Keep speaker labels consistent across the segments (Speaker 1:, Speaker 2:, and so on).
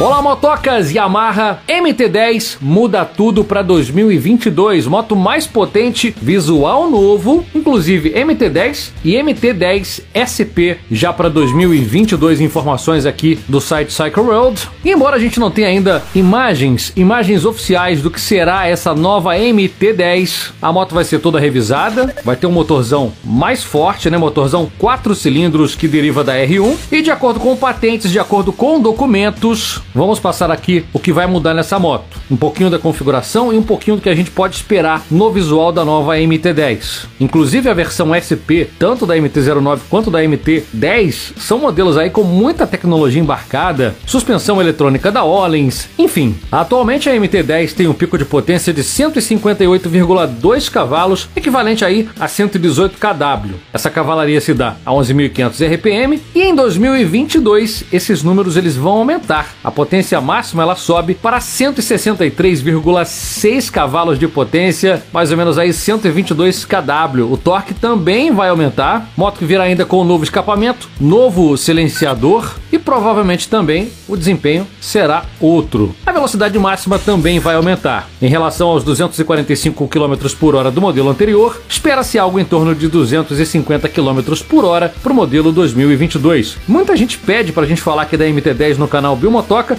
Speaker 1: Olá, motocas! Yamaha MT-10 muda tudo para 2022. Moto mais potente, visual novo, inclusive MT-10 e MT-10 SP já para 2022. Informações aqui do site Cycle World. E embora a gente não tenha ainda imagens, imagens oficiais do que será essa nova MT-10, a moto vai ser toda revisada, vai ter um motorzão mais forte, né? Motorzão 4 cilindros que deriva da R1 e de acordo com patentes, de acordo com documentos, Vamos passar aqui o que vai mudar nessa moto. Um pouquinho da configuração e um pouquinho do que a gente pode esperar no visual da nova MT-10. Inclusive a versão SP, tanto da MT-09 quanto da MT-10, são modelos aí com muita tecnologia embarcada, suspensão eletrônica da Ollins, enfim. Atualmente a MT-10 tem um pico de potência de 158,2 cavalos, equivalente aí a 118 kW. Essa cavalaria se dá a 11.500 RPM e em 2022 esses números eles vão aumentar. A potência máxima ela sobe para 163,6 cavalos de potência, mais ou menos aí 122 kW. O torque também vai aumentar. Moto que virá ainda com um novo escapamento, novo silenciador e provavelmente também o desempenho será outro. A velocidade máxima também vai aumentar. Em relação aos 245 km por hora do modelo anterior, espera-se algo em torno de 250 km por hora para o modelo 2022. Muita gente pede para a gente falar aqui da MT-10 no canal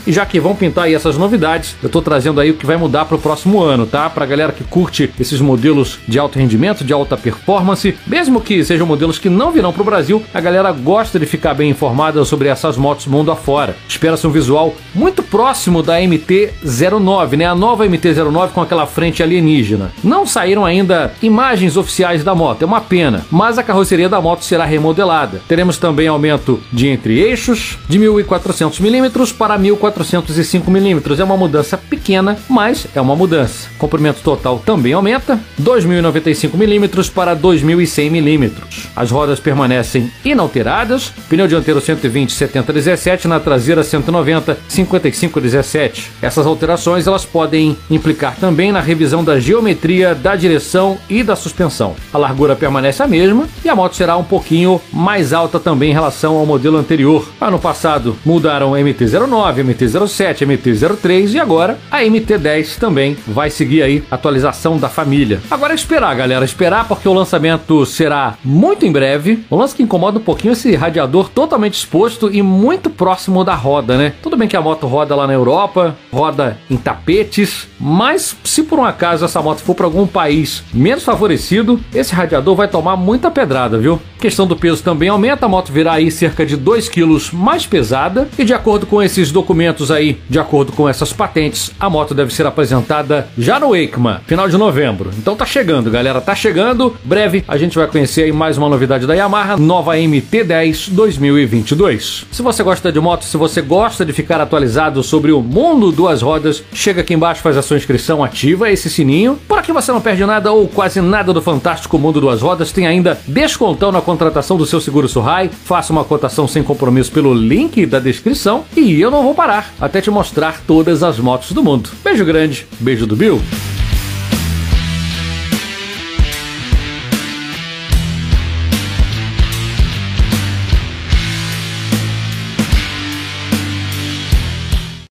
Speaker 1: E já que vão pintar aí essas novidades, eu tô trazendo aí o que vai mudar para o próximo ano, tá? Pra galera que curte esses modelos de alto rendimento, de alta performance, mesmo que sejam modelos que não virão pro Brasil, a galera gosta de ficar bem informada sobre essas motos mundo afora. Espera-se um visual muito próximo da MT-09, né? A nova MT-09 com aquela frente alienígena. Não saíram ainda imagens oficiais da moto, é uma pena, mas a carroceria da moto será remodelada. Teremos também aumento de entre-eixos de 1.400 milímetros para 1.000 405mm. É uma mudança pequena, mas é uma mudança. Comprimento total também aumenta, 2.095mm para 2.100mm. As rodas permanecem inalteradas, pneu dianteiro 120 70 17, na traseira 190 55 17. Essas alterações elas podem implicar também na revisão da geometria da direção e da suspensão. A largura permanece a mesma e a moto será um pouquinho mais alta também em relação ao modelo anterior. Ano passado mudaram MT-09, MT-07, MT-03 e agora a MT-10 também vai seguir aí atualização da família. Agora é esperar, galera, esperar porque o lançamento será muito em breve. Um lance que incomoda um pouquinho esse radiador totalmente exposto e muito próximo da roda, né? Tudo bem que a moto roda lá na Europa, roda em tapetes, mas se por um acaso essa moto for para algum país menos favorecido, esse radiador vai tomar muita pedrada, viu? Questão do peso também aumenta, a moto virá aí cerca de 2 kg mais pesada e de acordo com esses documentos aí, de acordo com essas patentes, a moto deve ser apresentada já no EICMA, final de novembro. Então tá chegando, galera, tá chegando. Breve a gente vai conhecer aí mais uma novidade da Yamaha, nova MT-10 2022. Se você gosta de moto, se você gosta de ficar atualizado sobre o mundo duas rodas, chega aqui embaixo, faz a sua inscrição, ativa esse sininho. Por aqui você não perde nada ou quase nada do fantástico mundo duas rodas. Tem ainda descontão na contratação do seu seguro Surrai. Faça uma cotação sem compromisso pelo link da descrição e eu não vou parar até te mostrar todas as motos do mundo. Beijo grande, beijo do Bill.